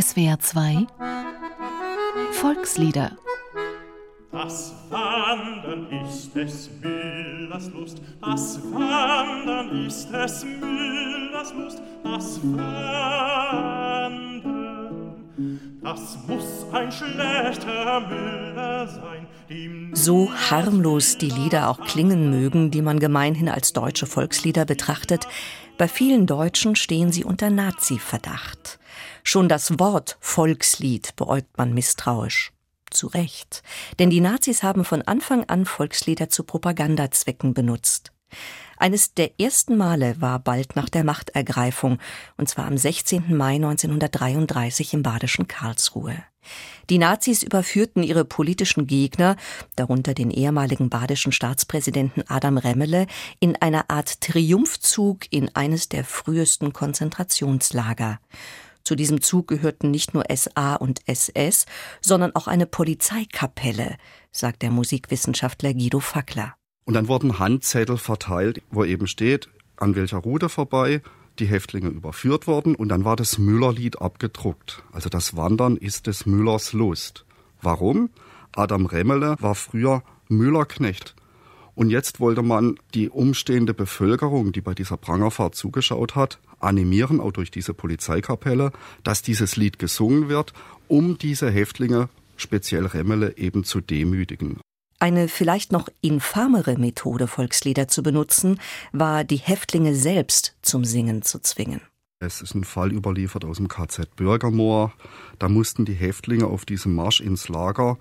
SWR 2 Volkslieder Das Wandern ist des Müllers Lust, das Wandern ist des Müllers Lust, das Wandern, das muss ein schlechter Müller sein. So harmlos die Lieder auch klingen mögen, die man gemeinhin als deutsche Volkslieder betrachtet, bei vielen Deutschen stehen sie unter Nazi-Verdacht. Schon das Wort Volkslied beäugt man misstrauisch. Zu Recht. Denn die Nazis haben von Anfang an Volkslieder zu Propagandazwecken benutzt. Eines der ersten Male war bald nach der Machtergreifung, und zwar am 16. Mai 1933 im badischen Karlsruhe. Die Nazis überführten ihre politischen Gegner, darunter den ehemaligen badischen Staatspräsidenten Adam Remmele, in einer Art Triumphzug in eines der frühesten Konzentrationslager. Zu diesem Zug gehörten nicht nur SA und SS, sondern auch eine Polizeikapelle, sagt der Musikwissenschaftler Guido Fackler. Und dann wurden Handzettel verteilt, wo eben steht, an welcher Route vorbei die Häftlinge überführt worden und dann war das Müllerlied abgedruckt. Also das Wandern ist des Müllers Lust. Warum? Adam Remmele war früher Müllerknecht. Und jetzt wollte man die umstehende Bevölkerung, die bei dieser Prangerfahrt zugeschaut hat, animieren, auch durch diese Polizeikapelle, dass dieses Lied gesungen wird, um diese Häftlinge, speziell Remmele, eben zu demütigen. Eine vielleicht noch infamere Methode, Volkslieder zu benutzen, war, die Häftlinge selbst zum Singen zu zwingen. Es ist ein Fall überliefert aus dem KZ Bürgermoor. Da mussten die Häftlinge auf diesem Marsch ins Lager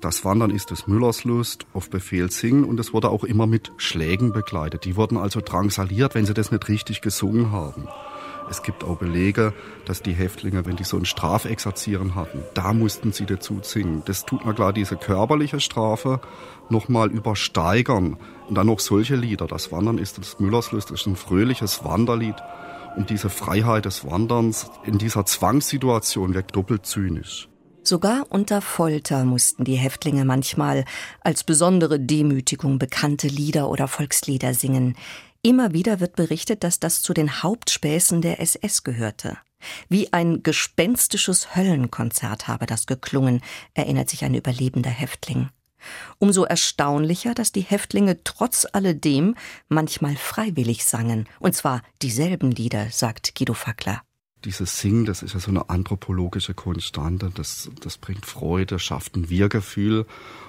das Wandern ist des Müllers Lust, auf Befehl singen und es wurde auch immer mit Schlägen begleitet. Die wurden also drangsaliert, wenn sie das nicht richtig gesungen haben. Es gibt auch Belege, dass die Häftlinge, wenn die so ein Strafexerzieren hatten, da mussten sie dazu singen. Das tut man klar, diese körperliche Strafe nochmal übersteigern. Und dann noch solche Lieder. Das Wandern ist das Müllerslust, ist ein fröhliches Wanderlied. Und diese Freiheit des Wanderns in dieser Zwangssituation wirkt doppelt zynisch. Sogar unter Folter mussten die Häftlinge manchmal als besondere Demütigung bekannte Lieder oder Volkslieder singen. Immer wieder wird berichtet, dass das zu den Hauptspäßen der SS gehörte. Wie ein gespenstisches Höllenkonzert habe das geklungen, erinnert sich ein überlebender Häftling. Umso erstaunlicher, dass die Häftlinge trotz alledem manchmal freiwillig sangen, und zwar dieselben Lieder, sagt Guido Fackler dieses Singen, das ist ja so eine anthropologische Konstante, das, das bringt Freude, schafft ein Wir-Gefühl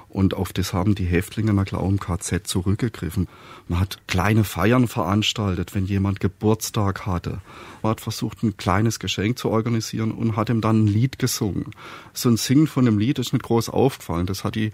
und auf das haben die Häftlinge na klar im KZ zurückgegriffen. Man hat kleine Feiern veranstaltet, wenn jemand Geburtstag hatte. Man hat versucht, ein kleines Geschenk zu organisieren und hat ihm dann ein Lied gesungen. So ein Singen von einem Lied ist nicht groß aufgefallen. Das hat die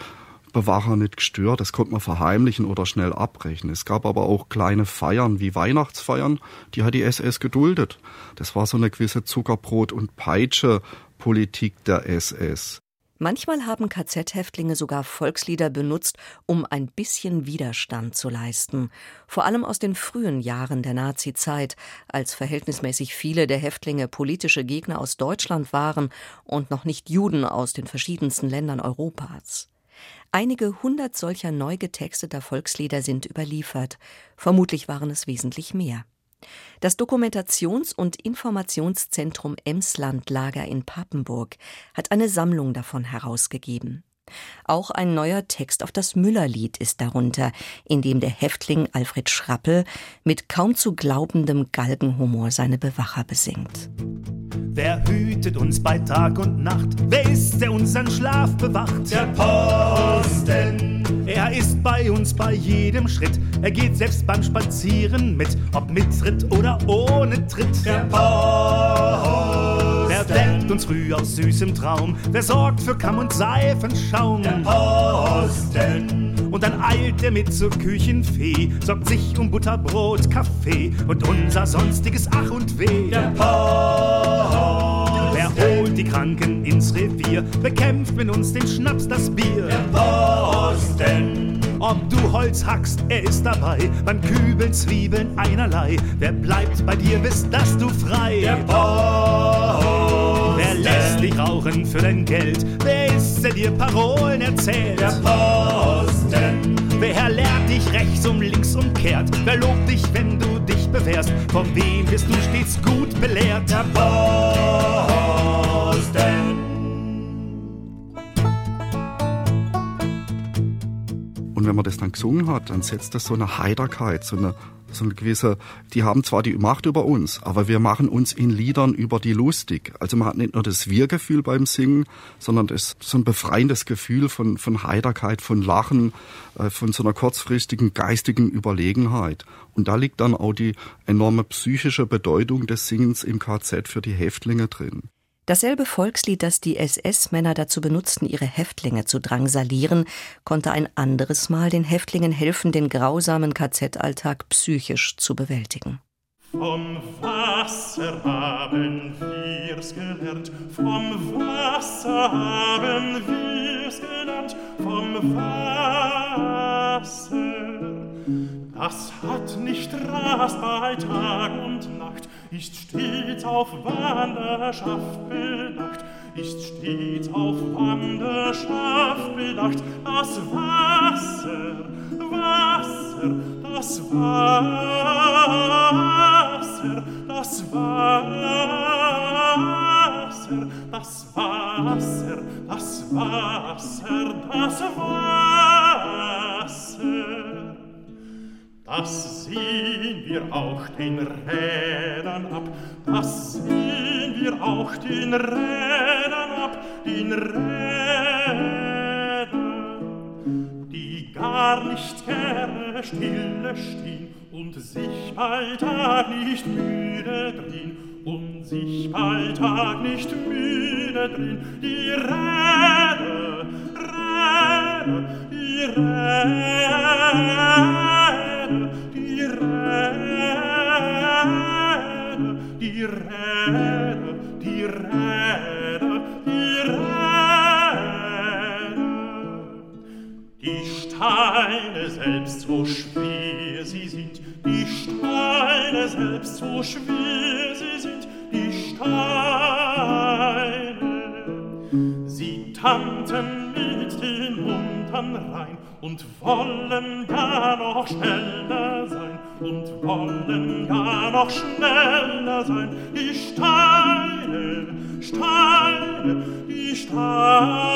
Bewacher nicht gestört. Das konnte man verheimlichen oder schnell abbrechen. Es gab aber auch kleine Feiern wie Weihnachtsfeiern, die hat die SS geduldet. Das war so eine gewisse Zuckerbrot- und Peitsche-Politik der SS. Manchmal haben KZ-Häftlinge sogar Volkslieder benutzt, um ein bisschen Widerstand zu leisten. Vor allem aus den frühen Jahren der Nazizeit, als verhältnismäßig viele der Häftlinge politische Gegner aus Deutschland waren und noch nicht Juden aus den verschiedensten Ländern Europas. Einige hundert solcher neu getexteter Volkslieder sind überliefert. Vermutlich waren es wesentlich mehr. Das Dokumentations- und Informationszentrum Emslandlager in Papenburg hat eine Sammlung davon herausgegeben. Auch ein neuer Text auf das Müllerlied ist darunter, in dem der Häftling Alfred Schrappel mit kaum zu glaubendem Galgenhumor seine Bewacher besingt. Wer hütet uns bei Tag und Nacht? Wer ist, der unseren Schlaf bewacht? Der Posten. Er ist bei uns bei jedem Schritt. Er geht selbst beim Spazieren mit, ob mit Tritt oder ohne Tritt. Der Posten. Wer weckt uns früh aus süßem Traum? Wer sorgt für Kamm und Seifenschaum? Der Posten. Und dann eilt er mit zur Küchenfee, sorgt sich um Butterbrot, Kaffee und unser sonstiges Ach und Weh. Der Posten. Holt die Kranken ins Revier, bekämpft mit uns den Schnaps, das Bier. Der Posten. Ob du Holz hackst, er ist dabei, beim Kübeln, Zwiebeln einerlei. Wer bleibt bei dir, bis dass du frei. Der Posten. Wer lässt dich rauchen für dein Geld? Wer ist, der dir Parolen erzählt? Der Posten. Wer lehrt dich rechts um links umkehrt? Wer lobt dich, wenn du dich bewährst? Von wem wirst du stets gut belehrt? Der Posten. Und wenn man das dann gesungen hat, dann setzt das so eine Heiterkeit, so eine, so eine gewisse, die haben zwar die Macht über uns, aber wir machen uns in Liedern über die lustig. Also man hat nicht nur das Wir-Gefühl beim Singen, sondern das so ein befreiendes Gefühl von, von Heiterkeit, von Lachen, äh, von so einer kurzfristigen geistigen Überlegenheit. Und da liegt dann auch die enorme psychische Bedeutung des Singens im KZ für die Häftlinge drin. Dasselbe Volkslied, das die SS-Männer dazu benutzten, ihre Häftlinge zu drangsalieren, konnte ein anderes Mal den Häftlingen helfen, den grausamen KZ-Alltag psychisch zu bewältigen. Vom Wasser haben wir's gelernt, vom Wasser haben wir's gelernt, vom Wasser. Das hat nicht Rast bei Tag und Nacht, ist stets auf Wanderschaft bedacht, ist stets auf Wanderschaft bedacht. Das Wasser, Wasser, das Wasser, das Wasser, das Wasser, das Wasser, das Wasser. Das Wasser. Das sehen wir auch den Rädern ab, das sehen wir auch den Rädern ab, den Rädern, die gar nicht gerne stille stehen und sich bei Tag nicht müde drehen, und sich bei Tag nicht müde drehen, die Räder, Räder, die Räder. Steine selbst so schwer sie sind, die Steine selbst so schwer sie sind, die Steine. Sie tanten mit den Muntern rein und wollen gar noch schneller sein und wollen gar noch schneller sein. Die Steine, Steine, die Steine,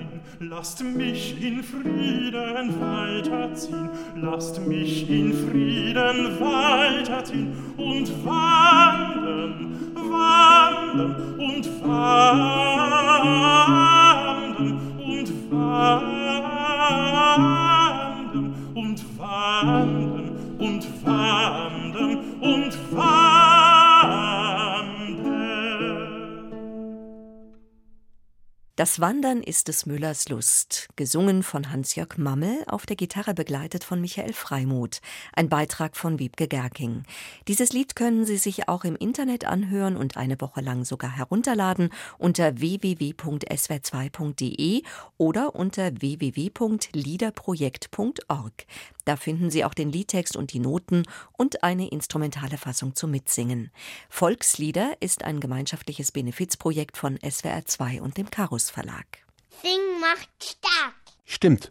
lasst mich in Frieden weiterziehen, lasst mich in Frieden weiterziehen und wandern, wandern Das Wandern ist des Müllers Lust, gesungen von Hans-Jörg Mammel, auf der Gitarre begleitet von Michael Freimuth, ein Beitrag von Wiebke Gerking. Dieses Lied können Sie sich auch im Internet anhören und eine Woche lang sogar herunterladen unter www.swr2.de oder unter www.liederprojekt.org. Da finden Sie auch den Liedtext und die Noten und eine instrumentale Fassung zum Mitsingen. Volkslieder ist ein gemeinschaftliches Benefizprojekt von SWR2 und dem Karus Verlag. Sing macht stark. Stimmt.